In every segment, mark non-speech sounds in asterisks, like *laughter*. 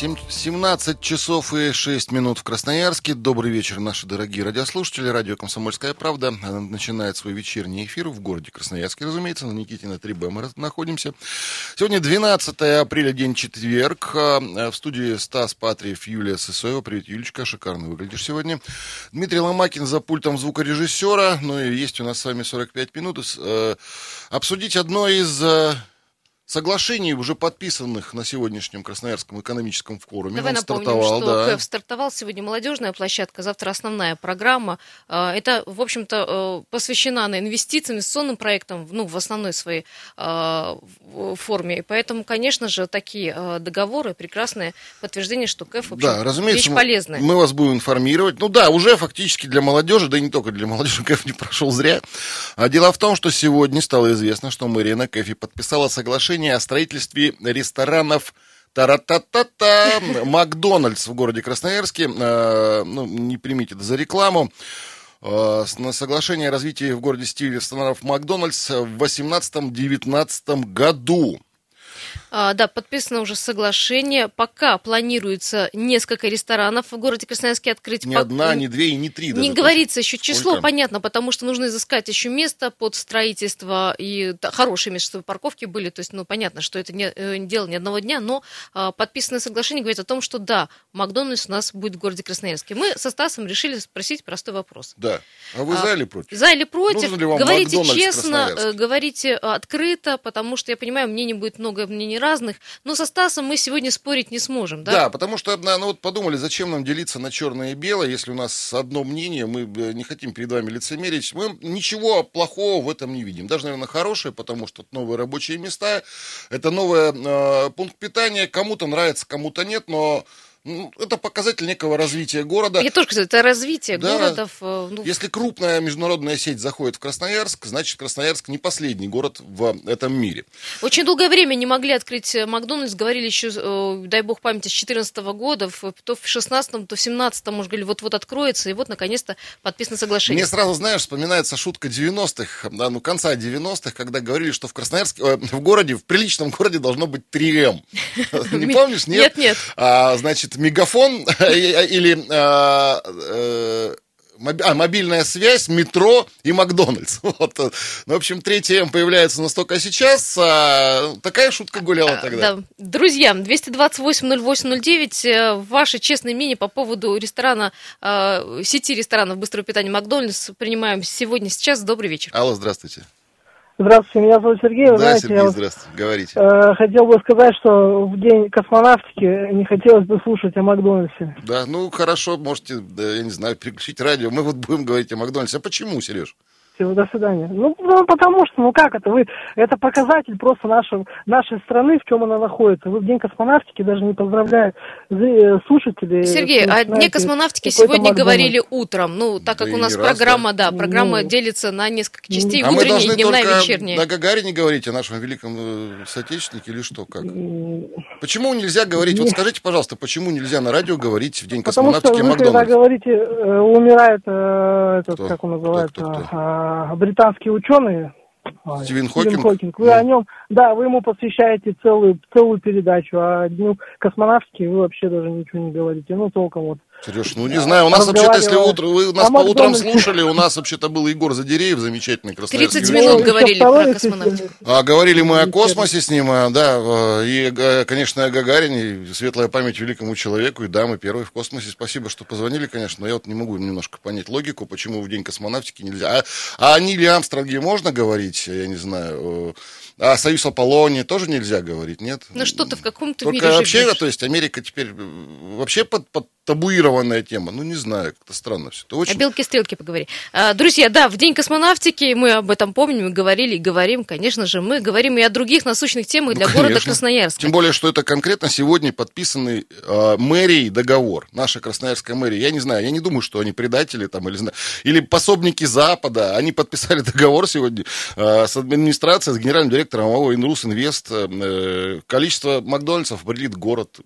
17 часов и 6 минут в Красноярске. Добрый вечер, наши дорогие радиослушатели. Радио «Комсомольская правда» начинает свой вечерний эфир в городе Красноярске, разумеется. На Никитина 3Б мы находимся. Сегодня 12 апреля, день четверг. А, в студии Стас Патриев, Юлия Сысоева. Привет, Юлечка, шикарно выглядишь сегодня. Дмитрий Ломакин за пультом звукорежиссера. Ну и есть у нас с вами 45 минут. Э, обсудить одно из э, соглашений, уже подписанных на сегодняшнем Красноярском экономическом форуме. Давай Он напомним, стартовал, что да. КЭФ стартовал сегодня молодежная площадка, завтра основная программа. А, Это, в общем-то, э, посвящена она инвестициям, инвестиционным проектам, ну, в основной своей а, форме. И поэтому, конечно же, такие а, договоры прекрасное подтверждение, что КЭФ, в общем, Да, разумеется, вещь мы- полезная. мы вас будем информировать. Ну да, уже фактически для молодежи, да и не только для молодежи, *laughs* КЭФ не прошел зря. А дело в том, что сегодня стало известно, что мэрия на КЭФе подписала соглашение о строительстве ресторанов Тара-та-та-та, Макдональдс в городе Красноярске. Э, ну, не примите это за рекламу. Э, на соглашение о развитии в городе сети ресторанов Макдональдс в 18-19 году. А, да, подписано уже соглашение. Пока планируется несколько ресторанов в городе Красноярске открыть. Ни Пок- одна, ни две и ни три. Не точно. говорится еще число, Сколько? понятно, потому что нужно изыскать еще место под строительство и да, хорошие места, чтобы парковки были. То есть, ну, понятно, что это не, э, дело не одного дня, но а, подписанное соглашение говорит о том, что да, Макдональдс у нас будет в городе Красноярске. Мы со Стасом решили спросить простой вопрос. Да. А вы А, за или против? За или против? Нужен ли вам говорите Макдональдс честно, э, говорите э, открыто, потому что я понимаю, мнений будет много, мнений разных. Но со Стасом мы сегодня спорить не сможем, да? Да, потому что, ну вот подумали, зачем нам делиться на черное и белое, если у нас одно мнение, мы э, не хотим перед вами лицемерить. Мы ничего плохого в этом не видим. Даже, наверное, хорошее, потому что новые рабочие места, это новый э, пункт питания. Кому-то нравится, кому-то нет, но ну, это показатель некого развития города. Я тоже говорю, это развитие Да. городов. э, ну, Если крупная международная сеть заходит в Красноярск, значит Красноярск не последний город в этом мире. Очень долгое время не могли открыть э, Макдональдс, говорили еще, э, дай бог памяти, с 2014 года, то в 16 то в 17 может, говорили, вот-вот откроется, и вот, наконец-то, подписано соглашение. Мне сразу, знаешь, вспоминается шутка 90-х, да, ну, конца 90-х, когда говорили, что в Красноярске, э, в городе, в приличном городе должно быть 3М. *laughs* Не помнишь, нет? Нет, нет. А, Значит, мегафон *laughs* или а, э, а, мобильная связь, метро и Макдональдс. *laughs* Вот. Ну, в общем, 3М появляется настолько сейчас, а такая шутка гуляла тогда. Да. Друзья, 228-08-09, э, ваше честное мнение по поводу ресторана, э, сети ресторанов быстрого питания Макдональдс принимаем сегодня, сейчас. Добрый вечер. Алло, здравствуйте. Здравствуйте, меня зовут Сергей. Вы Да, знаете, Сергей, я здравствуйте. Говорите. э, хотел бы сказать, что в день космонавтики не хотелось бы слушать о Макдональдсе. Да, ну хорошо, можете, да, я не знаю, переключить радио. Мы вот будем говорить о Макдональдсе. А почему, Сереж? Всего, до свидания. Ну, ну, потому что, ну как это, вы, это показатель просто нашего, нашей страны, в чем она находится. Вы в день космонавтики даже не поздравляя зри- э, слушателей. Сергей, что о начинаете Дне космонавтики сегодня говорили утром. Ну, так как Да у нас не раз, программа, да, программа Ну. делится на несколько частей, а мы утренняя, должны дневная, только вечерняя. на Гагарине говорить о нашем великом э, соотечественнике или что, как? Почему нельзя говорить, вот скажите, пожалуйста, почему нельзя на радио говорить в день Потому что космонавтики вы когда говорите, э, умирает этот, Кто? как он называется, Кто, кто, кто? А, британский ученый. Ой, Стивен Хокинг? Хокинг. Вы Ну. о нем, да, вы ему посвящаете целую, целую передачу, а дню космонавтики вы вообще даже ничего не говорите. Ну, толком вот. Сереж, ну не знаю, у нас вообще-то, если утро, вы нас по утрам слушали, у нас вообще-то был Егор Задереев, замечательный красноярский 30 ведущий. минут Ну, говорили про космонавтику. А говорили мы о космосе с ним, а, да, э, и, э, конечно, о Гагарине, и светлая память великому человеку, и да, мы первые в космосе. Спасибо, что позвонили, конечно, но я вот не могу немножко понять логику, почему в день космонавтики нельзя. А, а о Ниле Амстронге можно говорить, я не знаю, а Союз Аполлонии тоже нельзя говорить, нет? Ну, что-то в каком-то Только мире вообще, живешь. то есть Америка теперь э, вообще под, под табуированная тема. Ну, не знаю, как-то странно все. Это О очень... белке-стрелке поговори. А, Друзья, да, в День космонавтики мы об этом помним, мы говорили и говорим, конечно же, мы говорим и о других насущных темах для Ну, города. Красноярска. Тем более, что это конкретно сегодня подписанный э, мэрией договор. Наша красноярская мэрия. Я не знаю, я не думаю, что они предатели там или, или пособники Запада. Они подписали *laughs* договор сегодня э, с администрацией, с генеральным директором АО «Инрус Инвест». Э, количество Макдональдсов определит город.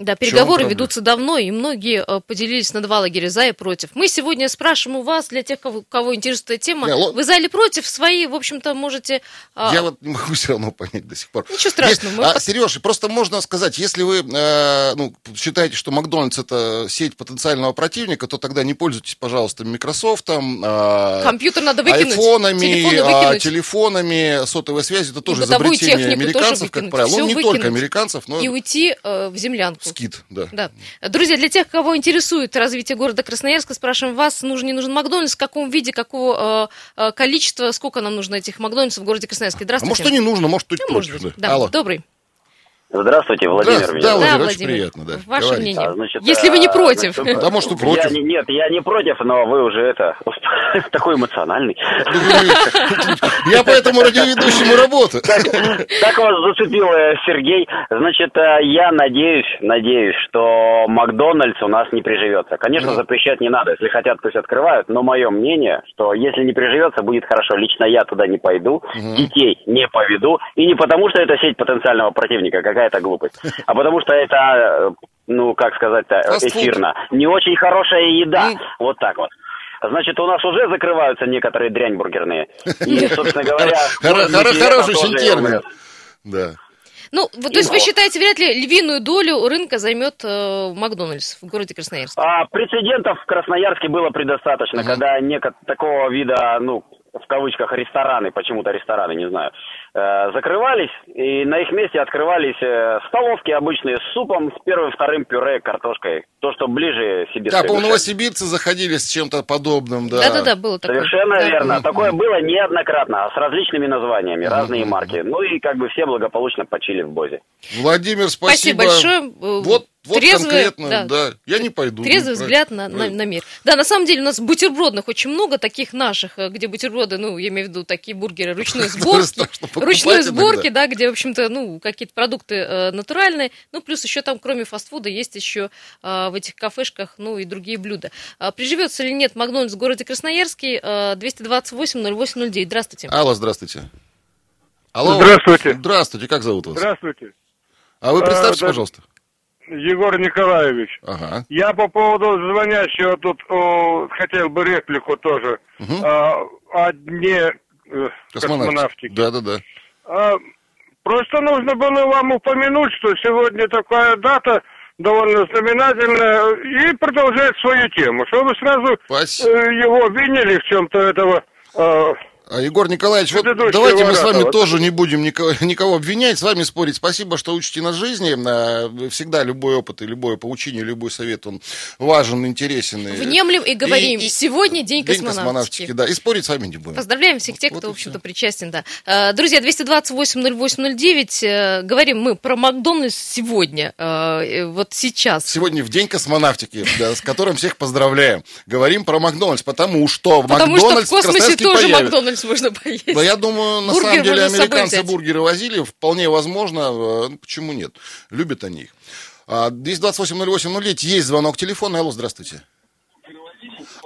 Да, переговоры ведутся давно, и многие э, поделились на два лагеря за и против. Мы сегодня спрашиваем у вас, для тех, кого, кого интересует эта тема, Не, вы за или против? Свои, в общем-то, можете... а, Я вот не могу *laughs* все равно понять до сих пор. Ничего страшного, мы а, пос- Сереж, просто можно сказать, если вы э, ну, считаете, что Макдональдс это сеть потенциального противника, то тогда не пользуйтесь, пожалуйста, Microsoft, э, Компьютер надо выкинуть. айфонами, выкинуть. телефонами, сотовой связи. Это тоже изобретение технику тоже американцев, как правило. Всё Ну, не выкинуть. только американцев, но И уйти э, в землянку. Скид, да. Да. Друзья, для тех, кого интересует развитие города Красноярска, спрашиваем вас, нужен, не нужен Макдональдс, в каком виде, какого э, э, количества, сколько нам нужно этих Макдональдсов в городе Красноярске. А Здравствуйте. может и не нужно, может быть Ну, может быть. Да, Алло. добрый. Здравствуйте, Владимир меня Да, зовут. Владимир, Да, очень Владимир. приятно, да. Ваше Говорите. мнение. А, значит, Если вы не а, против. значит, Да, может, и Я против. не, нет, я не против, но вы уже это *laughs* такой эмоциональный. Я поэтому радиоведущему работаю. Так, вас зацепил э, Сергей. Значит, э, я надеюсь, надеюсь, что Макдональдс у нас не приживется. Конечно, запрещать не надо. Если хотят, пусть открывают. Но мое мнение, что если не приживется, будет хорошо. Лично я туда не пойду, детей не поведу. И не потому, что это сеть потенциального противника, какая-то глупость, а потому что это, э, ну, как сказать-то, эфирно. Не очень хорошая еда. Вот так вот. Значит, у нас уже закрываются некоторые дрянь бургерные. И, собственно говоря... Хороший термин. Да. Ну, вот, то есть вы считаете, вряд ли львиную долю рынка займет э, Макдональдс в городе Красноярск? А, прецедентов в Красноярске было предостаточно, когда неко- такого вида, ну, в кавычках, рестораны, почему-то рестораны, не знаю, закрывались, и на их месте открывались э, столовки обычные с супом, с первым, вторым пюре, картошкой. То, что ближе сибирской Да, по новосибирцы заходили с чем-то подобным, да. Да-да-да, было такое. Совершенно Да. верно. Такое было неоднократно, а с различными названиями, разные марки. Ну и как бы все благополучно почили в Бозе. Владимир, Спасибо спасибо. большое. Э, Вот, вот трезвый, конкретно, да. да. Я не пойду. Трезвый Ну, взгляд на, на, на мир. Да, на самом деле у нас бутербродных очень много, таких наших, э, где бутерброды, ну, я имею в виду такие бургеры ручной *laughs* сборки, ручной иногда. сборки, да, где, в общем-то, ну, какие-то продукты э, натуральные, ну, плюс еще там, кроме фастфуда, есть еще э, в этих кафешках, ну, и другие блюда. А приживется ли нет Макдональдс в городе Красноярске? Э, 228-08-09. Здравствуйте. Алло, здравствуйте. Алло. Здравствуйте. Здравствуйте, как зовут вас? Здравствуйте, А вы А, представьте, да. пожалуйста. Егор Николаевич. Ага. Я по поводу звонящего тут о, хотел бы реплику тоже Мгм. а, о дне э, космонавтики. Да, да, да. А, просто нужно было вам упомянуть, что сегодня такая дата довольно знаменательная и продолжает свою тему, чтобы сразу Спасибо. э, его обвинили в чем-то этого а, А, Егор Николаевич, вот давайте мы с вами вот. тоже не будем никого, *laughs* никого обвинять, с вами спорить. Спасибо, что учите нас жизни. А, Всегда любой опыт и любое поучение, любой совет, он важен, интересен. и- Внемлем и говорим. и- Сегодня день День космонавтики. космонавтики, да. И спорить с вами не будем. Поздравляем всех тех, Вот кто, и в общем-то, причастен, да. Э, Друзья, 228-08-09, э, говорим мы про Макдональдс сегодня, э, э, вот сейчас. Сегодня в день космонавтики, да, с которым всех поздравляем. Говорим про Макдональдс, потому что Потому что в Макдональдс космосе тоже появится. Макдональдс можно *laughs* поесть. Но я думаю, на Бургер самом деле американцы взять. бургеры возили, вполне возможно, э, ну, почему нет, любят они их. А, 228-08-09, есть звонок телефона, алло, здравствуйте.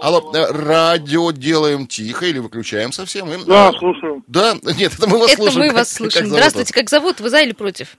Алло, э, радио делаем тихо или выключаем совсем? И, Да, э, слушаю. Да, *laughs* нет, это мы вас Это слушаем. мы Как- вас *laughs* как слушаем. зовут Здравствуйте, как зовут? Вы за или против?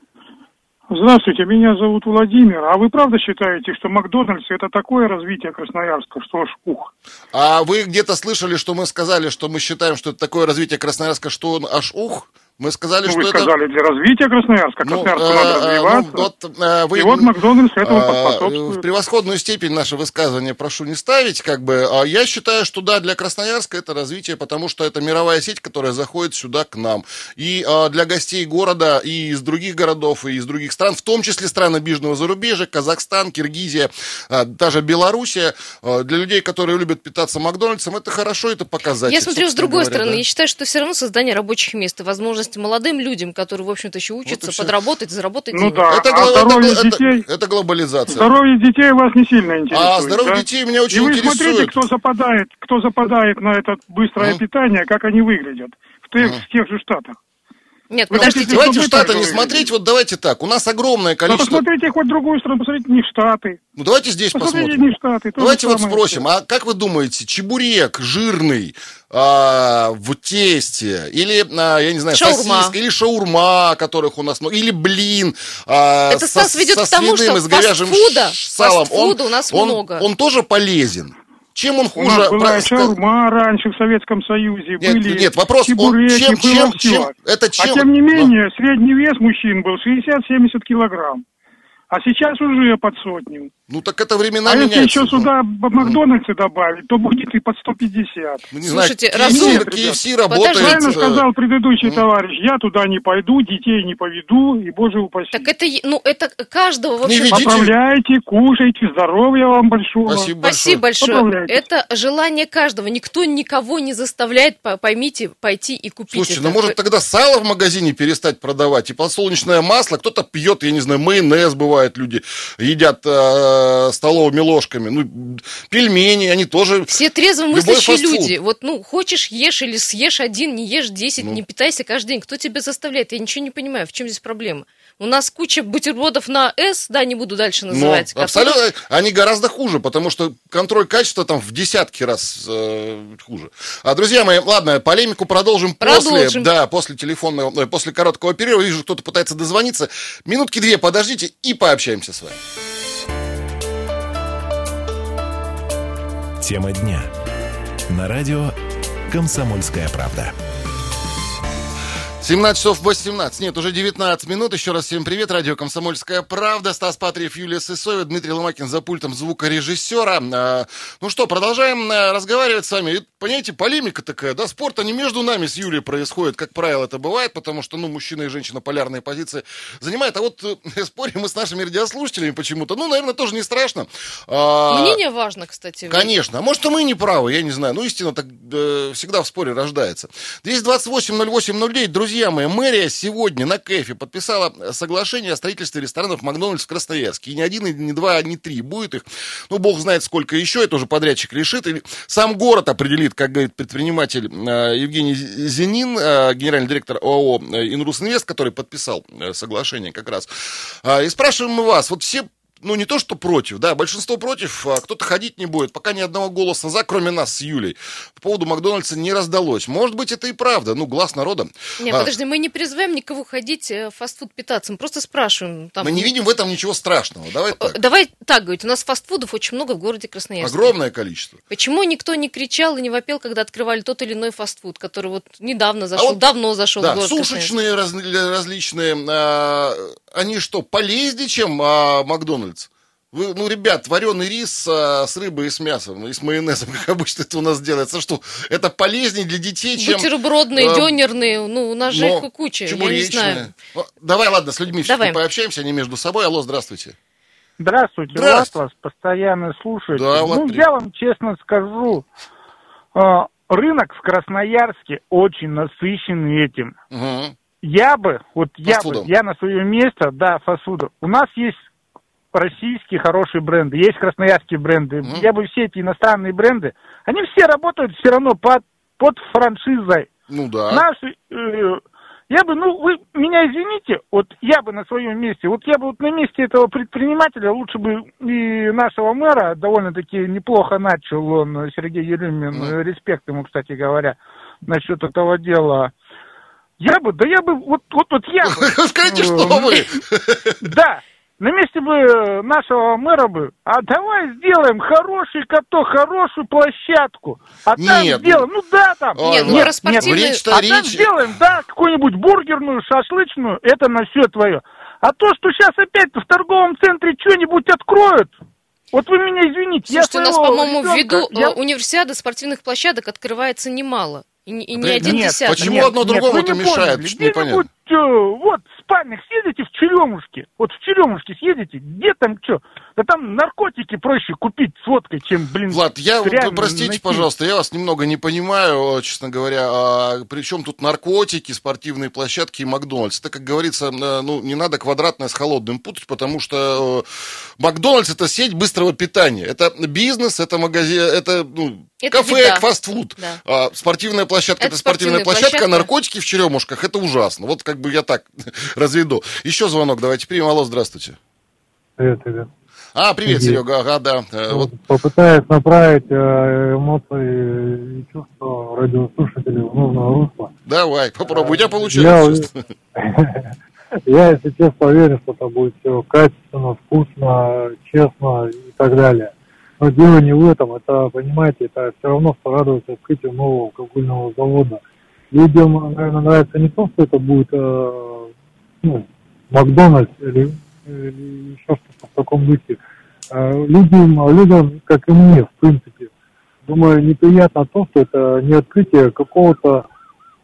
Здравствуйте, меня зовут Владимир. А вы правда считаете, что Макдональдс это такое развитие Красноярска, что аж ух? А вы где-то слышали, что мы сказали, что мы считаем, что это такое развитие Красноярска, что он аж ух? Мы сказали, Ну, что вы это... сказали, для развития Красноярска. Ну, Красноярску э, надо э, развиваться. ну, вот, э, вы- И вот Макдональдс этому э, поспособствует. В превосходную степень наше высказывание прошу не ставить, как бы. А Я считаю, что да, для Красноярска это развитие, потому что это мировая сеть, которая заходит сюда к нам. И э, для гостей города и из других городов, и из других стран, в том числе стран обиженного зарубежья, Казахстан, Киргизия, э, даже Белоруссия, э, для людей, которые любят питаться Макдональдсом, это хорошо, это показатель. Я смотрю с другой говоря, стороны. да. Я считаю, что все равно создание рабочих мест и возможности молодым людям, которые, в общем-то, еще учатся, всё. подработать, заработать Ну денег. да. Это, А это здоровье это- детей? это глобализация. Здоровье детей вас не сильно интересует. А здоровье да? детей меня очень И вы интересует. смотрите, кто западает, кто западает на это быстрое Ну. питание, как они выглядят в тех, в тех же штатах. Нет, Вы подождите. хотите, Давайте в Штаты не смотреть, вот давайте так. У нас огромное Ну, количество... посмотрите хоть в другую страну, посмотрите не в Штаты. Ну, давайте здесь Посмотрите посмотрим. не Штаты. Давайте вот спросим, а как вы думаете, чебурек жирный а, в тесте или, а, я не знаю, Шаурма. сосиска, или шаурма, которых у нас много, или блин а, Это, со, Стас, ведет со к тому, свиным что с говяжьим салом, фастфуда у нас он, много. он тоже полезен. Чем он У хуже? нас была шаурма раньше в Советском Союзе, Нет, были нет, вопрос, он чем, чем, чем, это чем... А тем не менее, средний вес мужчин был 60-70 килограмм. А сейчас уже под сотню. Ну, так это времена а если меняются. еще сюда б- Макдональдсы добавить, то будет и под 150. Ну, не Слушайте, знаю, разумно. KFC, работает... Правильно э, сказал предыдущий товарищ, я туда не пойду, детей не поведу, и, боже упаси. Так это, ну, это каждого, в Не общем, ведите. Поправляйте, кушайте, здоровья вам большого. Спасибо Спасибо большое. Это желание каждого. Никто никого не заставляет, по- поймите, пойти и купить Слушайте, это. ну может тогда сало в магазине перестать продавать и подсолнечное масло, кто-то пьет, я не знаю, майонез бывает, люди едят э, столовыми ложками, ну пельмени, они тоже... Все трезво мыслящие люди. Вот, ну, хочешь, ешь или съешь один, не ешь десять, Ну. не питайся каждый день. Кто тебя заставляет? Я ничего не понимаю, в чем здесь проблема. У нас куча бутербродов на «С», да, не буду дальше Но называть. которые- абсолютно, они гораздо хуже, потому что контроль качества там в десятки раз э, хуже. А, друзья мои, ладно, полемику продолжим, после, Продолжим. да, после телефонного, э, после короткого перерыва. Вижу, кто-то пытается дозвониться. Минутки две подождите и пообщаемся с вами. Тема дня. На радио «Комсомольская правда». 17 часов 18, нет, уже 19 минут. Еще раз всем привет. Радио «Комсомольская правда». Стас Патриев, Юлия Сысоева, Дмитрий Ломакин за пультом звукорежиссера. А, Ну что, продолжаем а, разговаривать с вами. И, понимаете, полемика такая, да, спорта не между нами с Юлей происходит, как правило, это бывает, потому что, ну, мужчина и женщина полярные позиции занимают. А вот э, *laughs* спорим мы с нашими радиослушателями почему-то. Ну, наверное, тоже не страшно. А, Мнение важно, кстати. Конечно. А может, и мы не правы, я не знаю. Ну, истина так э, всегда в споре рождается. 228-08-09, друзья мои, мэрия сегодня на КЭФе подписала соглашение о строительстве ресторанов Макдональдс в Красноярске. И не один, и не два, не три. Будет их, ну, бог знает сколько еще, это уже подрядчик решит. Или сам город определит, как говорит предприниматель э, Евгений Зенин, э, генеральный директор ОАО «Инрус Инвест», который подписал э, соглашение как раз. А, И спрашиваем мы вас, вот все ну, не то, что против, да, большинство против, а кто-то ходить не будет, пока ни одного голоса за, кроме нас с Юлей. По поводу Макдональдса не раздалось. Может быть, это и правда, ну, глаз народа. Не, А, подожди, мы не призываем никого ходить э, в фастфуд питаться, мы просто спрашиваем. Там, Мы не видим в этом ничего страшного. Давай Э, так. Давай так говорить, у нас фастфудов очень много в городе Красноярске. Огромное количество. Почему никто не кричал и не вопел, когда открывали тот или иной фастфуд, который вот недавно зашел, А вот, давно зашел в Да, город Красноярск? сушечные раз- различные, а, они что, полезнее, чем а, Макдональдс? Вы, ну, ребят, вареный рис а, с рыбой и с мясом, и с майонезом, *laughs* как обычно это у нас делается. Что, это полезнее для детей, чем... Бутербродные, э, дёнерные, ну, у нас же их куча, я не знаю. Давай, ладно, с людьми Давай. все-таки пообщаемся, они между собой. Алло, здравствуйте. Здравствуйте, Здравствуйте. Влад вас постоянно слушает. Да, Влад, ну, привет. я вам честно скажу, э, рынок в Красноярске очень насыщенный этим. Мгм. Я бы, вот я бы, я на свое место, да, фастфуда. У нас есть российские хорошие бренды, есть красноярские бренды. Мгм. Я бы все эти иностранные бренды, они все работают все равно под, под франшизой. Ну да. Наши, э, я бы, ну, вы меня извините, вот я бы на своем месте, вот я бы вот на месте этого предпринимателя лучше бы и нашего мэра довольно-таки неплохо начал он, э, Сергей Еремин, э, респект ему, кстати говоря, насчет этого дела. Я бы, да я бы, вот, вот, вот я бы, *laughs* Скажите, э, что вы? *laughs* да, на месте бы э, нашего мэра бы, а давай сделаем хороший каток, хорошую площадку, а там Нет, сделаем, ну да, там, Нет, ну, Влад, про спортивные- речь-то а там речь. сделаем, да, какую-нибудь бургерную, шашлычную, это на все твое. А то, что сейчас опять в торговом центре что-нибудь откроют, вот вы меня извините, Слушайте, у я нас, своего по-моему, ввиду я- э, универсиады спортивных площадок открывается немало. И, не- и не один нет, десяток. почему нет, одно нет, другому вы это не мешает? поняли. Что непонятно? Вот, в спальник съездите в Черемушке, вот в Черемушке съездите, где там что? Да там наркотики проще купить с водкой, чем, блин, Влад, я, реально вы простите, найти. пожалуйста, я вас немного не понимаю, честно говоря. А, причем тут наркотики, спортивные площадки и Макдональдс? Это, как говорится, э, ну, не надо квадратное с холодным путать, потому что э, Макдональдс это сеть быстрого питания. Это бизнес, это магазин, это ну, Это кафе, еда. фастфуд. Да. А спортивная площадка Это спортивная площадка, а площадка. наркотики в черемушках это ужасно. Вот, как как бы я так *laughs* разведу. Еще звонок давайте примем. Алло, здравствуйте. Привет, привет. А, привет, Привет. Серега, ага, да. Э, Вот, Попытаюсь направить э, эмоции и чувства радиослушателей в нужное русло. давай, попробуй. У тебя Я получается. уверен- *laughs* Я, если честно, уверен, что это будет все качественно, вкусно, честно и так далее. Но дело не в этом, это, понимаете, это все равно порадоваться открытию нового алкогольного завода. Людям, наверное, нравится не то, что это будет э, ну, Макдональдс или, еще что-то в таком духе. Э, людям, людям, как и мне, в принципе, думаю, неприятно то, что это не открытие какого-то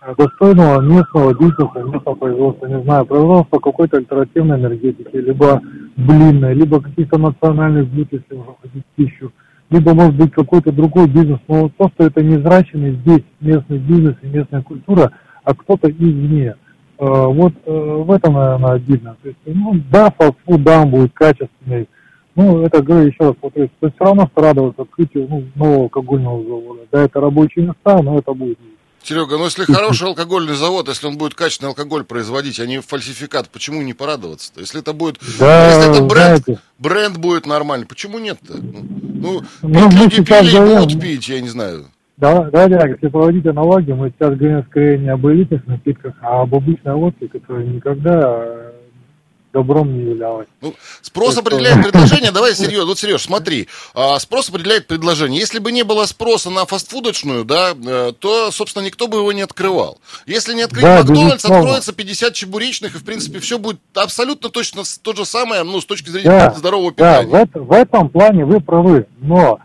э, достойного местного бизнеса, местного производства, не знаю, производства какой-то альтернативной энергетики, либо блинной, либо каких-то национальных блюд, если уже хотите пищу, либо, может быть, какой-то другой бизнес. Но то, что это не здесь местный бизнес и местная культура, а кто-то извне. Э, Вот э, в этом, наверное, обидно. То есть, ну, да, фастфуд, да, он будет качественный, ну, это, говорю еще раз, вот, то есть, все равно что радоваться открытию ну, нового алкогольного завода. Да, это рабочие места, но это будет. Серега, ну если хороший алкогольный завод, если он будет качественный алкоголь производить, а не фальсификат, почему не порадоваться-то? Если это будет, Да, если это бренд, знаете. бренд будет нормальный, почему нет-то? Ну, ну, Ну, люди пили и будут пить, я не знаю. Да, да, да, если проводить аналогию, мы сейчас говорим скорее не об элитных напитках, а об обычной водке, которая никогда э, добром не являлась. Ну, спрос Это- определяет предложение. Давай, *laughs* Сереж, вот, Сереж, смотри. А, спрос определяет предложение. Если бы не было спроса на фастфудочную, да, э, то, собственно, никто бы его не открывал. Если не открыть Да, Макдональдс, безусловно. откроется 50 чебуречных, и, в принципе, все будет абсолютно точно то же самое, ну, с точки зрения Да, здорового да, питания. в, это- в этом плане вы правы, но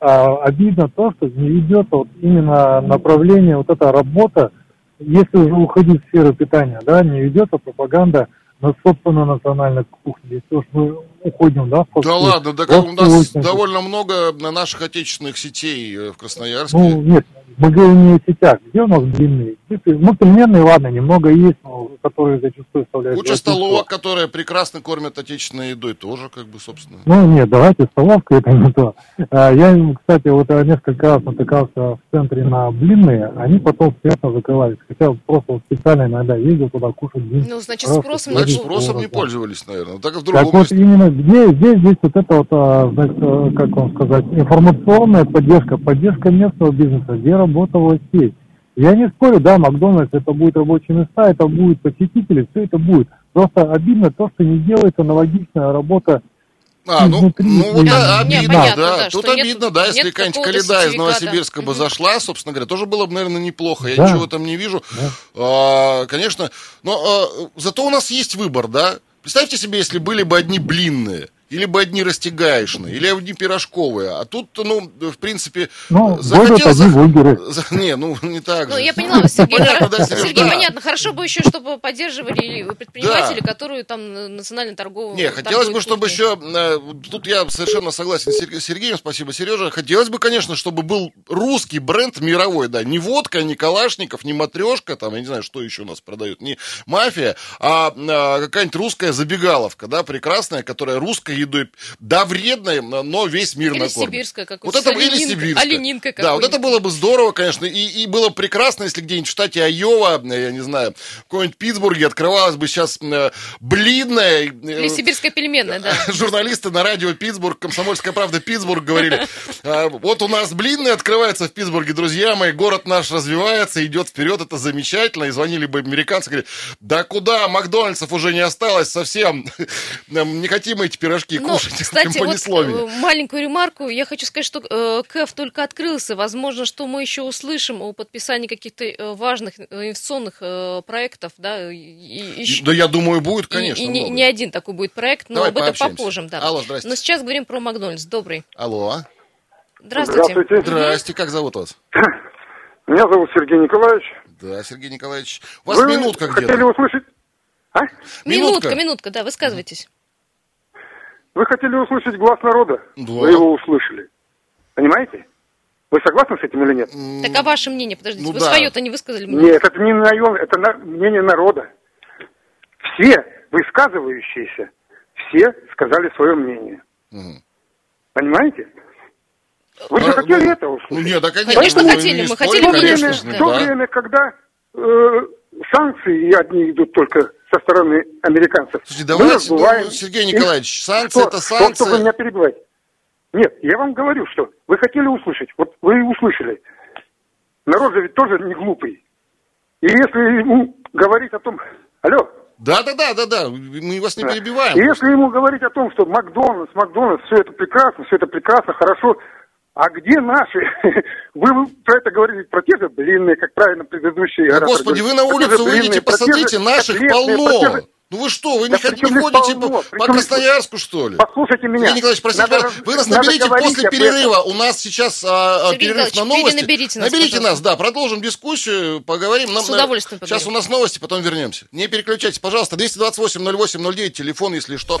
обидно то, что не ведется вот именно направление, вот эта работа, если уже уходить в сферу питания, да, не ведется пропаганда на собственной национальной кухне, если уж мы уходим, да, Да ладно, да как у нас довольно много наших отечественных сетей э, в Красноярске. Ну, нет, мы говорим не о сетях. Где у нас длинные? Ну, пельменные, ладно, немного есть, но которые зачастую вставляют... Куча столовок, которые прекрасно кормят отечественной едой, тоже, как бы, собственно. Ну, нет, давайте столовка, это не то. А, Я, кстати, вот э, несколько раз натыкался в центре на блинные, они потом приятно закрывались. Хотя просто специально иногда ездил туда кушать блин. Ну, значит, спросом Значит, не творог, спросом не пользовались, наверное. Так в Так другом вот месте. Где, здесь, здесь вот это вот, а, значит, э, как вам сказать, информационная поддержка, поддержка местного бизнеса, где работа властей. Я не спорю, да, Макдональдс, это будет рабочие места, это будут посетители, все это будет. Просто обидно то, что не делается аналогичная работа А, ну, Изнутри ну вот не- да, Не, обидно, понятно, да. да, Тут что нет- обидно, да, если какая-нибудь Каледа из. Новосибирска бы Мгм. зашла, собственно говоря, тоже было бы, наверное, неплохо. Я Да. ничего там не вижу. А, конечно, но а, зато у нас есть выбор, да. Представьте себе, если были бы одни блинные, или бы одни растягаешные, или одни пирожковые. А тут, ну, в принципе, Ну, захотел... бургеры. за- Не, ну, не так Ну, же. я поняла вас, Сергей. Понятно, да, Сергей, да. понятно. Хорошо бы еще, чтобы поддерживали предприниматели, которые там на- национально-торговые... Не, хотелось бы, чтобы еще, э, тут я совершенно согласен с Сер- Сергеем, спасибо, Сережа, хотелось бы, конечно, чтобы был русский бренд мировой, да, не водка, не калашников, не матрешка, там, я не знаю, что еще у нас продают, не мафия, а, а, какая-нибудь русская забегаловка, да, прекрасная, которая русской едой, да, вредная, но весь мир Или накормит. сибирская Вот это или сибирская. оленинка Да, вот это какой-нибудь. было бы здорово, конечно, и, и было прекрасно, если где-нибудь в штате Айова, я не знаю, в каком-нибудь Питтсбурге открывалась бы сейчас э, блинная... э, Или сибирская пельменная, да. *laughs* Журналисты на радио Питтсбург, Комсомольская правда Питтсбург говорили, «А, вот у нас блинный открывается в Питтсбурге, друзья мои, город наш развивается, идет вперед, это замечательно. И звонили бы американцы, говорили, да куда, Макдональдсов уже не осталось совсем, *laughs* не хотим эти пирожки Ну, кушать, *laughs* кстати, вот э, маленькую ремарку. Я хочу сказать, что э, КЭФ только открылся. Возможно, что мы еще услышим о подписании каких-то э, важных э, инвестиционных э, проектов, да, и, и- и- Да я думаю, будет, и- конечно, и не, много. не один такой будет проект, но Давай об этом попозже, да. Алло, здрасте. Но сейчас говорим про Макдональдс. Добрый. Алло. Здравствуйте. Здравствуйте. Здрасте, как зовут вас? *clears throat* Меня зовут Сергей Николаевич. Да, Сергей Николаевич. У вас Вы минутка хотели где-то. услышать... А? Минутка, минутка, да, высказывайтесь. Вы хотели услышать глаз народа? Да. Вы его услышали. Понимаете? Вы согласны с этим или нет? Так а ваше мнение, подождите, ну вы да. свое-то не высказали мне. Нет, это не мое, это на- мнение народа. Все высказывающиеся, все сказали свое мнение. Мгм. Понимаете? Вы же А, хотели ну, это Ну услышать. нет, да, конечно. Конечно, мы хотели, не мы спорим, хотели в то время, в то да. время, когда э, санкции, и одни идут только со стороны американцев. Слушайте, Мы давайте, раздуваем ну, Сергей. Николаевич, санкции Что? это Что- Что вы санкции. меня перебиваете? Нет, я вам говорю, что вы хотели услышать. Вот вы и услышали. Народ же ведь тоже не глупый. И если ему говорить о том... Алло, Да, да, да, да, да. Мы вас не Да. перебиваем. И если ему говорить о том, что Макдональдс, Макдональдс, все это прекрасно, все это прекрасно, хорошо, а где наши? *laughs* Вы, про это говорили, про те же блинные, как правильно предыдущие Да, ораторы господи, вы на улицу же выйдите, блинные, про те же посмотрите, наших полно. Ну вы что, вы Да не, хот- при чем не ходите полно? по, по Красноярску, что ли? Послушайте меня. Сергей Николаевич, простите, Надо вы нас наберите после перерыва. У нас сейчас а, а, Сергей перерыв на новости. перенаберите нас, Наберите пожалуйста. нас, да, продолжим дискуссию, поговорим. Нам, С удовольствием Сейчас поговорим. у нас новости, потом вернемся. Не переключайтесь, пожалуйста. 228 08 09, телефон, если что.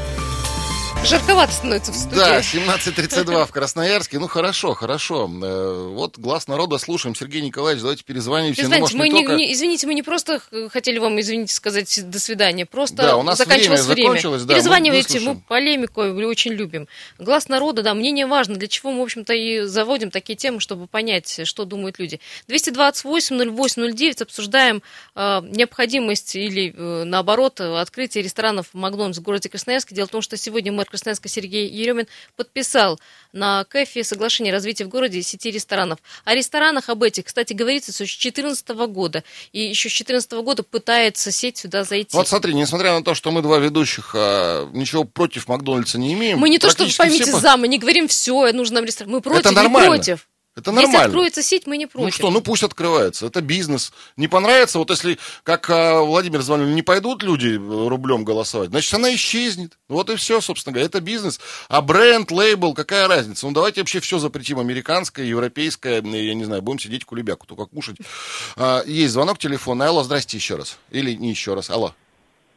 Жарковато становится в студии. Да, 17.32 в Красноярске. Ну, хорошо, хорошо. Э, Вот глаз народа слушаем. Сергей Николаевич, давайте перезвоните. Ну, мы не не, только- не- извините, мы не просто хотели вам, извините, сказать до свидания, просто Да, у нас заканчивалось время время. закончилось, да, мы Перезванивайте, мы, выслушаем. полемику очень любим. Глаз народа, да, мнение важно, для чего мы, в общем-то, и заводим такие темы, чтобы понять, что думают люди. 228-08-09 обсуждаем э, необходимость или, э, наоборот, открытие ресторанов Макдональдс в городе Красноярске. Дело в том, что сегодня мэр Красноярска Сергей Еремин подписал на КЭФе соглашение о развитии в городе сети ресторанов. О ресторанах об этих, кстати, говорится с 2014 года. И еще с 2014 года пытается сеть сюда зайти. Вот смотри, несмотря на то, что мы два ведущих, а, ничего против Макдональдса не имеем. мы не то, что, поймите, все по- за, мы не говорим все, нужно нам ресторан. Мы против, Это нормально. не против. Это Если нормально. откроется сеть, мы не против. Ну что, ну пусть открывается. Это бизнес. Не понравится, вот если, как а, Владимир звонил, не пойдут люди э, рублем голосовать, значит, она исчезнет. Вот и все, собственно говоря. Это бизнес. А бренд, лейбл, какая разница? Ну давайте вообще все запретим. Американское, европейское, э, я не знаю, будем сидеть кулебяку, только кушать. А, есть звонок телефона. Алло, здрасте еще раз. Или не еще раз. Алло.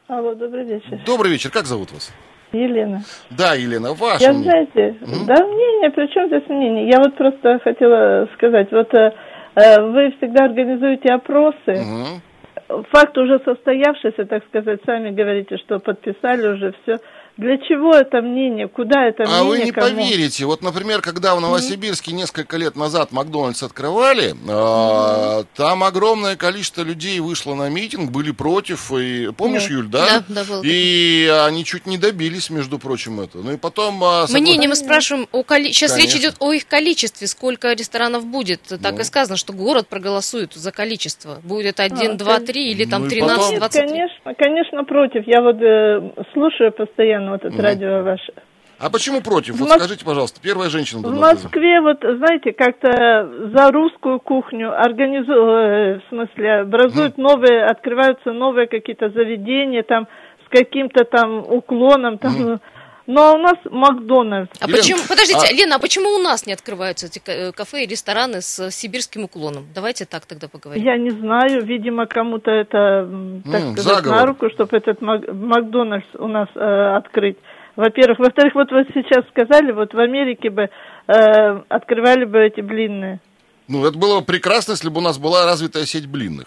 Алло, добрый вечер. Добрый вечер. Как зовут вас? Елена. Да, Елена, ваше Я, мнение. знаете, Мгм. да, мнение, при чем здесь мнение? Я вот просто хотела сказать, вот э, э, вы всегда организуете опросы, Мгм. факт уже состоявшийся, так сказать, сами говорите, что подписали уже все. Для чего это мнение? Куда это мнение? А вы не кому? поверите, вот, например, когда в Новосибирске несколько лет назад Макдональдс открывали, а, там огромное количество людей вышло на митинг, были против, и помнишь. Юль, да? Да, да, И они чуть не добились, между прочим, это. Ну и потом... а, согла- Мнение мы спрашиваем о коли... Сейчас речь Конечно. идет о их количестве, сколько ресторанов будет. Так Ну. и сказано, что город проголосует за количество. Будет один, А, два, кон- три или там Ну и 13, потом- Нет, 23. конечно, конечно, против. Я вот э, слушаю постоянно вот это радио ваше. А почему против? В Вот Мос- скажите, пожалуйста, первая женщина. В. Москве, вот, знаете, как-то за русскую кухню организуют, в смысле, образуют новые, открываются новые какие-то заведения, там, с каким-то там уклоном, там, ну, а у нас Макдональдс. А Лен, почему, подождите, а- Лена, а почему у нас не открываются эти э, кафе и рестораны с сибирским уклоном? Давайте так тогда поговорим. Я не знаю, видимо, кому-то это, так М, сказать, заговор. на руку, чтобы этот Мак- Макдональдс у нас э, открыть. Во-первых. Во-вторых, вот вы сейчас сказали, вот в Америке бы э, открывали бы эти блинные. Ну, это было бы прекрасно, если бы у нас была развитая сеть блинных.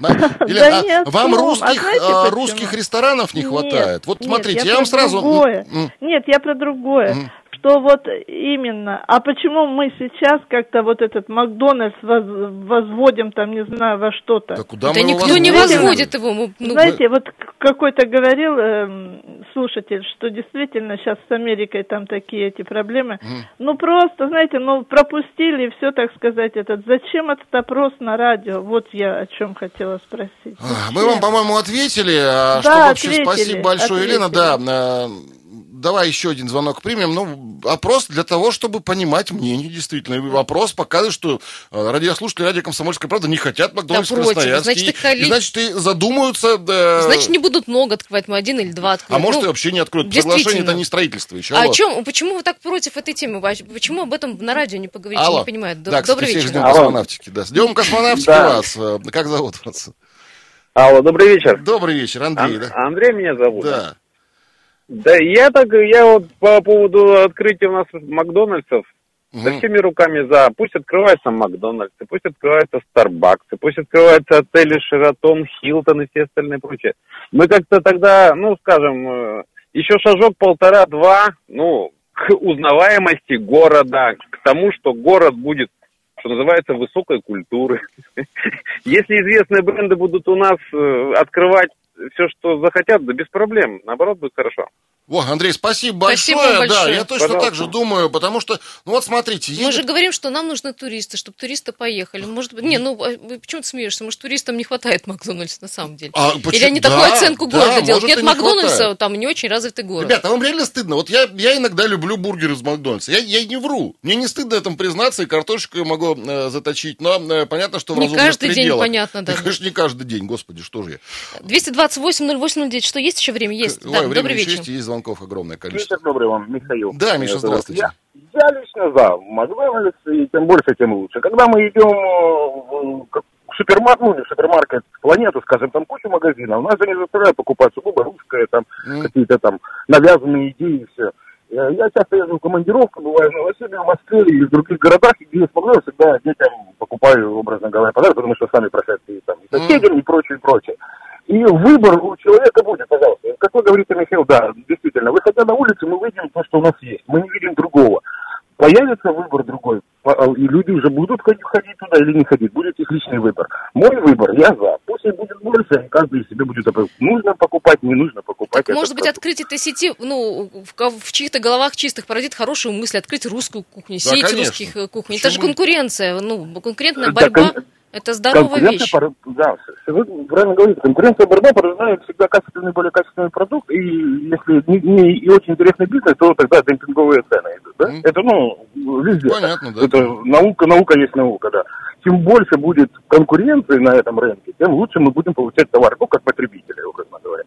На- *laughs* Елена, Да а нет, вам а русских, а, почему? русских ресторанов не Нет, хватает? Вот нет, смотрите, я, про вам сразу... другое. Нет, я про другое. Что вот именно. А почему мы сейчас как-то вот этот Макдональдс воз- возводим там, не знаю, во что-то? Да куда Да мы никто не возводит его. мы- ну, Знаете, вот к- какой-то говорил эм, слушатель, что действительно сейчас с Америкой там такие эти проблемы. Ну просто, знаете, ну пропустили все, так сказать, этот. Зачем этот опрос на радио? Вот я о чем хотела спросить. А, Мы вам, по-моему, ответили. а, Да, что, в общем, ответили, спасибо большое, ответили. Елена. Да, а, давай еще один звонок примем. Ну, опрос для того, чтобы понимать мнение, действительно. И вопрос показывает, что а, радиослушатели радио «Комсомольская правда» не хотят Макдональдс в против. Красноярске. Значит, И- коли- и, значит, и задумаются... да, Значит, не будут много открывать, мы один или два откроем. А может, Ну, и вообще не откроют. Соглашение это не строительство еще. А о чем? Почему вы так против этой темы? Почему об этом на радио не поговорите? Алло. Не понимаю. Д- Да, кстати, Добрый всех вечер. ждем космонавтики. Да. С днем космонавтики Да. вас. Э, Как зовут вас? Алло, добрый вечер. Добрый вечер, Андрей. Ан- да? Андрей меня зовут. Да. Да, я так, я вот по поводу открытия у нас Макдональдсов, да Мгм. всеми руками за. Пусть открываются Макдональдсы, пусть открываются Старбаксы, пусть открываются отели Шератон, Хилтон и все остальные прочее. Мы как-то тогда, ну, скажем, э, еще шажок полтора-два, ну, к узнаваемости города, к тому, что город будет, что называется, высокой культуры. *laughs* Если известные бренды будут у нас э, открывать все, что захотят, да без проблем. Наоборот, будет хорошо. Во, Андрей, спасибо большое. Спасибо большое. Да, я точно Пожалуйста. так же думаю, потому что, ну вот смотрите, Мы едет- же говорим, что нам нужны туристы, чтобы туристы поехали. Может быть, не, ну а почему ты смеешься? Может, туристам не хватает Макдональдса на самом деле? А Или почему? они такую Да, оценку да, города делают? может, Нет не Макдональдса, хватает. там не очень развитый город. Ребята, вам реально стыдно? Вот я, я иногда люблю бургеры из Макдональдса. Я, я не вру. Мне не стыдно этом признаться, и картошечку я могу э, заточить. Но э, понятно, что в Не каждый день, пределах. понятно, да. Ну, *laughs* Конечно, не каждый день, господи, что же я. 228-08-09, что есть еще время? Есть. Ой, да, время добрый вечер. есть, есть звонков огромное количество. Вечер добрый вам, Михаил. Да, Миша, здравствуйте. Я, я лично за Макдональдс, и тем больше, тем лучше. Когда мы идем э, в как- в супермаркет, ну, не в супермаркет, планету, скажем, там куча магазинов, нас же не заставляют покупать сугубо русское, там, какие-то там навязанные идеи и все. Я я часто езжу в командировку, бываю в Новосибирске, в Москве и в других городах, и где я смогу, всегда детям покупаю, образно говоря, подарок, потому что сами просят и, там, и соседям, и прочее, и прочее. И выбор у человека будет, пожалуйста. Как вы говорите, Михаил, да, действительно, выходя на улицу, мы видим то, что у нас есть. Мы не видим другого. Появится выбор другой, а, и люди уже будут ходить, туда или не ходить. Будет их личный выбор. Мой выбор, я за. Пусть их будет больше, и каждый себе будет нужно покупать, не нужно покупать. Так, может быть, продукт. открыть этой сети, ну, в, в чьих-то головах чистых породит хорошую мысль, открыть русскую кухню, Да, сеть конечно. русских э, кухонь. Это же конкуренция, ну, конкурентная Да, борьба, кон- это здоровая вещь. пор- Да, все- вы правильно говорите. Конкуренция борьба порождает всегда качественный, более качественный продукт. И если не, не- и очень интересный бизнес, то тогда демпинговые цены идут. Да? Это, ну, везде. Понятно, да. Это наука, наука есть наука, да. Чем больше будет конкуренции на этом рынке, тем лучше мы будем получать товар, ну, как потребители, образно говоря.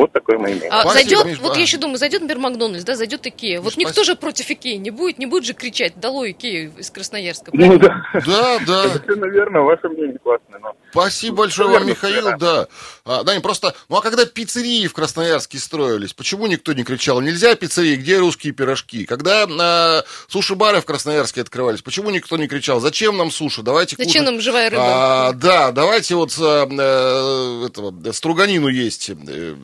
Вот такое мое мнение. А зайдет, Миш, вот да. я еще думаю, зайдет, например, Макдональдс, да, зайдет Икея. Вот никто же против Икеи не будет, не будет же кричать, долой Икею из Красноярска. Ну, да. Да, да. *laughs* Это, наверное, ваше мнение классное. Но... Спасибо большое вам, Михаил, да. А, да, не просто, ну а когда пиццерии в Красноярске строились, почему никто не кричал, нельзя пиццерии, где русские пирожки? Когда а, суши-бары в Красноярске открывались, почему никто не кричал, зачем нам суши, давайте Зачем кушать. нам живая рыба? А, да, давайте вот а, э, этого, струганину есть э,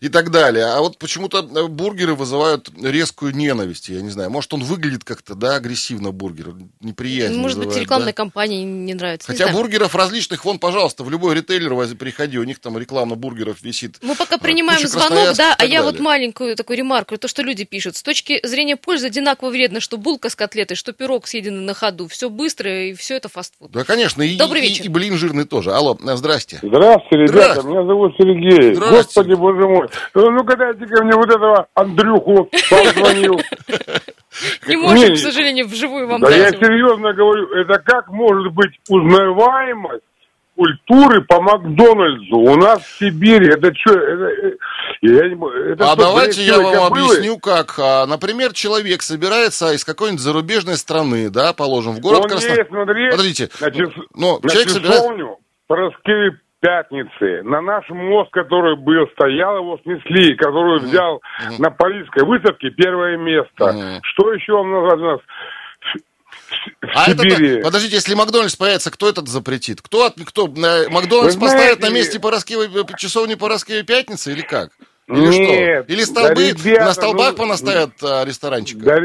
и так далее. А вот почему-то э, бургеры вызывают резкую ненависть, я не знаю, может он выглядит как-то, да, агрессивно бургер, неприязнь Может быть, вызывает, рекламной да? кампании не нравится. не Хотя знаю. бургеров различных, вон, пожалуйста, в любой ритейлер приходи, у них там реклама бургеров висит. Мы пока принимаем куча звонок, да, а я вот далее. маленькую такую ремарку, то, что люди пишут. С точки зрения пользы одинаково вредно, что булка с котлетой, что пирог съеденный на ходу. Все быстро, и все это фастфуд. Да, конечно, и, Добрый и- вечер. и блин жирный тоже. Алло, э, здрасте. Здравствуйте, ребята, Здравствуйте. меня зовут Сергей. Здравствуйте. Господи, боже мой. Ну, ну-ка дайте ко мне вот этого Андрюху, позвонил. *laughs* Не можем, к сожалению, вживую вам Да я серьезно говорю, это как может быть узнаваемость культуры по Макдональдсу? У нас в Сибири, это что, это, э, я не это а что, давайте я вам кобылы? объясню, как. А, например, человек собирается из какой-нибудь зарубежной страны, да, положим, в город Краснодар. Подождите, на, чис- ну, на человек собирается... Пятницы, на наш мост, который был, стоял, его снесли, который взял на Полицкой выставке первое место. Что еще вам назвать у нас? А это, подождите, если Макдональдс появится, кто этот запретит? Кто, кто э, Макдональдс Вы поставит на знаете- месте Пороскевой, э, часовни Пороскевой пятницы или как? Или Нет, что? Или столбы, да, ребята, на столбах ну, понаставят а, ресторанчика? Да,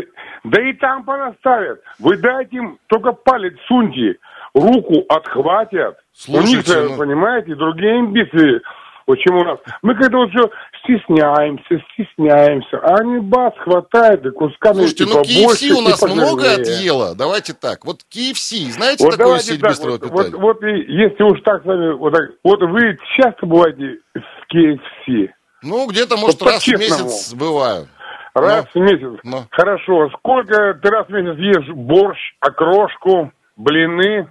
да и там понаставят. Вы дайте им только палец суньте, руку отхватят. Слушайте, у них, ну- понимаете, другие амбиции. Вот чем у нас. Мы когда вот все стесняемся, стесняемся, а они бац, хватает и кусками Слушайте, типа ну KFC у нас много отъело. Давайте так. Вот KFC, знаете Вот такую сеть так, быстрого вот, вот, питания? вот и если уж так с вами, вот так, вот вы часто бываете в KFC? Ну, где-то, может, Вот раз в месяц бываю. Раз в месяц. Ну. Хорошо. Сколько ты раз в месяц ешь борщ, окрошку, блины?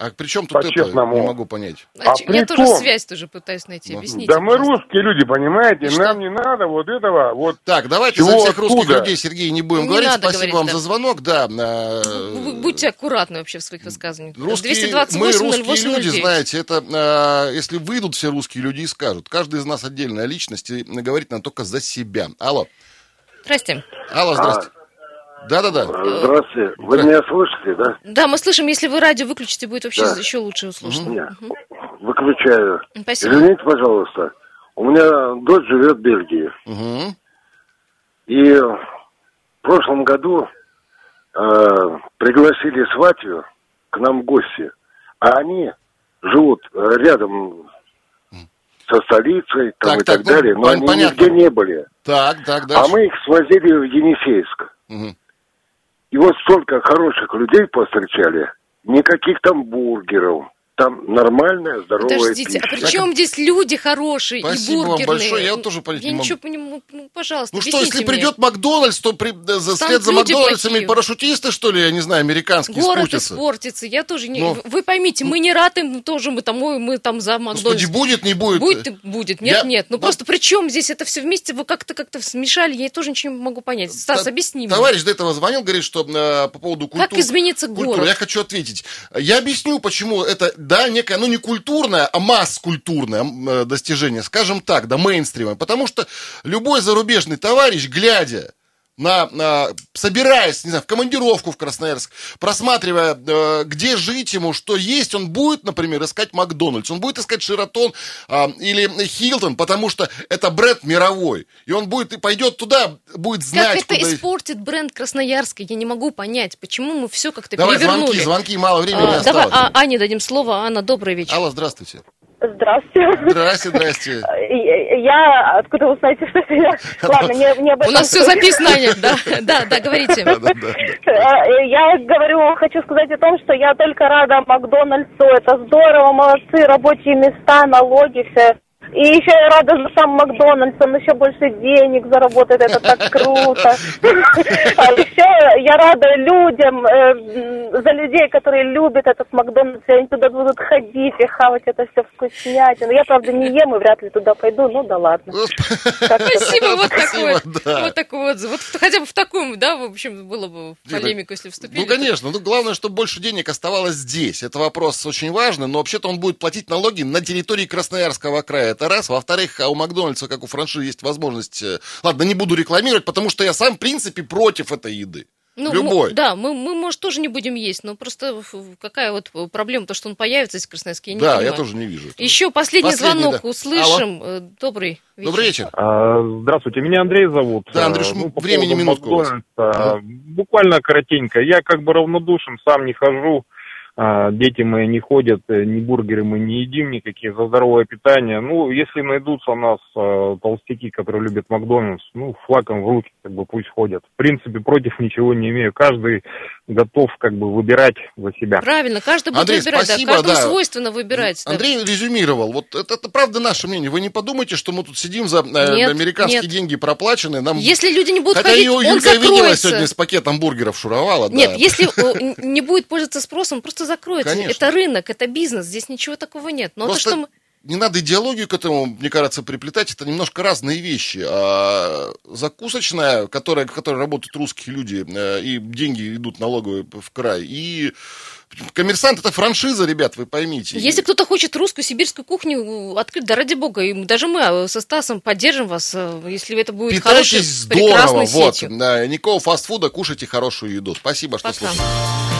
А при чем тут это? По-честному. Не могу понять. А ч- я тоже том- связь тоже пытаюсь найти. Объясните. Да мы русские люди, понимаете? И что? Нам не надо вот этого. Вот Так, давайте за всех русских откуда? людей, Сергей, не будем Не говорить. надо Спасибо говорить, вам да. за звонок. Да, э, Вы будьте аккуратны вообще в своих высказываниях. Русские, 228 мы 08 русские люди, 09. знаете, это э, если выйдут все русские люди и скажут, каждый из нас отдельная личность, и говорит нам только за себя. Алло, Здрасте. алло, здравствуйте. Да-да-да. Здравствуйте. Вы меня слышите, да? Да, мы слышим, если вы радио выключите, будет вообще Да. еще лучше услышать. Не, Выключаю. Спасибо. Извините, пожалуйста. У меня дочь живет в Бельгии. И в прошлом году э, пригласили сватью к нам в гости, а они живут э, рядом со столицей там, Так, и так, так ну, далее, но пон- они понятно. нигде не были. Так, так, А дальше. мы их свозили в Енисейск. Мгм. И вот столько хороших людей повстречали, никаких там бургеров. Там нормальная, здоровая Подождите, пища. а при чем здесь люди хорошие Спасибо и вам бургерные? большое, я тоже понять Я не могу. ничего понимаю, ну, пожалуйста, Ну что, если мне. придет Макдональдс, то при, да, за вслед за Макдональдсами плохие. парашютисты, что ли, я не знаю, американские Город спустятся? испортится, я тоже не... Ну, Вы поймите, мы не рады, мы тоже, мы там, ой, мы там за Макдональдс. Господи, будет, не будет? Будет, будет. Нет, Я- нет. Ну вот- просто при чем здесь это все вместе? Вы как-то как-то смешали, я тоже ничего не могу понять. Стас, Та- объясни мне. Товарищ до этого звонил, говорит, что э, по поводу культуры. Как изменится город? Я хочу ответить. Я объясню, почему это, да, некое, ну, не культурное, а масс-культурное э, достижение, скажем так, да, мейнстрима. Потому что любой зарубежный товарищ, глядя на, на- собираясь, не знаю, в командировку в Красноярск, просматривая, э, где жить ему, что есть, он будет, например, искать Макдональдс, он будет искать Шератон а, или Хилтон, потому что это бренд мировой. И он будет, и пойдет туда, будет знать, как это куда... испортит бренд Красноярска? Я не могу понять, почему мы все как-то Давай перевернули. звонки, звонки, мало времени А, осталось. давай а, Ане дадим слово. Анна, добрый вечер. Алло, здравствуйте. Здравствуйте. Здрасте, здрасте. *laughs* Я, откуда вы знаете, что это я? *laughs* Ладно, не, не об этом. У нас все записано. *laughs* Да, да, да, говорите. Э, Я говорю, хочу сказать о том, что я только рада Макдональдсу. Это здорово, молодцы, рабочие места, налоги, все. И еще я рада за сам Макдональдс, он еще больше денег заработает, это так круто. А еще я рада людям, э, за людей, которые любят этот Макдональдс, и они туда будут ходить и хавать это все вкуснятину. Я, правда, не ем и вряд ли туда пойду, ну да ладно. Спасибо, вот такой, вот такой отзыв. Вот хотя бы в таком, да, в общем, было бы в полемику, если вступили. Ну, конечно. Ну, главное, чтобы больше денег оставалось здесь. Это вопрос очень важный, но вообще-то он будет платить налоги на территории Красноярского края. Это раз. Во-вторых, а у Макдональдса, как у франшизы, есть возможность... э, Ладно, не буду рекламировать, потому что я сам, в принципе, против этой еды. Ну, Любой. да, мы, мы, может, тоже не будем есть, но просто какая вот проблема, то, что он появится из Красноярска, я не да, понимаю. я тоже не вижу. этого. Еще последний, Последний, звонок да. услышим. Э, Добрый вечер. Добрый вечер. А, Здравствуйте, меня Андрей зовут. Да, Андрюш, ну, по времени минутку. Буквально коротенько. Я как бы равнодушен, сам не хожу. А, Дети мои не ходят, э, ни бургеры мы не едим никакие за здоровое питание. Ну, если найдутся у нас э, толстяки, которые любят Макдональдс, ну, флаком в руки, как бы пусть ходят. В принципе, против ничего не имею. Каждый готов как бы выбирать за себя. Правильно, каждый будет Андрей, выбирать, спасибо, да, каждому да. свойственно выбирать. да. Андрей резюмировал. Вот это, это правда наше мнение. Вы не подумайте, что мы тут сидим за э, Нет, американские нет. деньги проплаченные. Нам... Если люди не будут Хотя ходить, ее он Юлька видела сегодня с пакетом бургеров шуровала. Нет, да. если *laughs* не будет пользоваться спросом, просто закроется. Конечно. Это рынок, это бизнес, здесь ничего такого нет. Но Просто то, что мы... не надо идеологию к этому, мне кажется, приплетать. Это немножко разные вещи. А закусочная, которая, в которой работают русские люди, э, и деньги идут налоговые в край, и коммерсант это франшиза, ребят, вы поймите. Если кто-то хочет русскую сибирскую кухню открыть, да ради бога, и даже мы э, со Стасом поддержим вас, э, если это будет хорошей, Питайтесь здорово, прекрасной вот. сетью. Да, никакого фастфуда, кушайте хорошую еду. Спасибо, что Пока. слушали.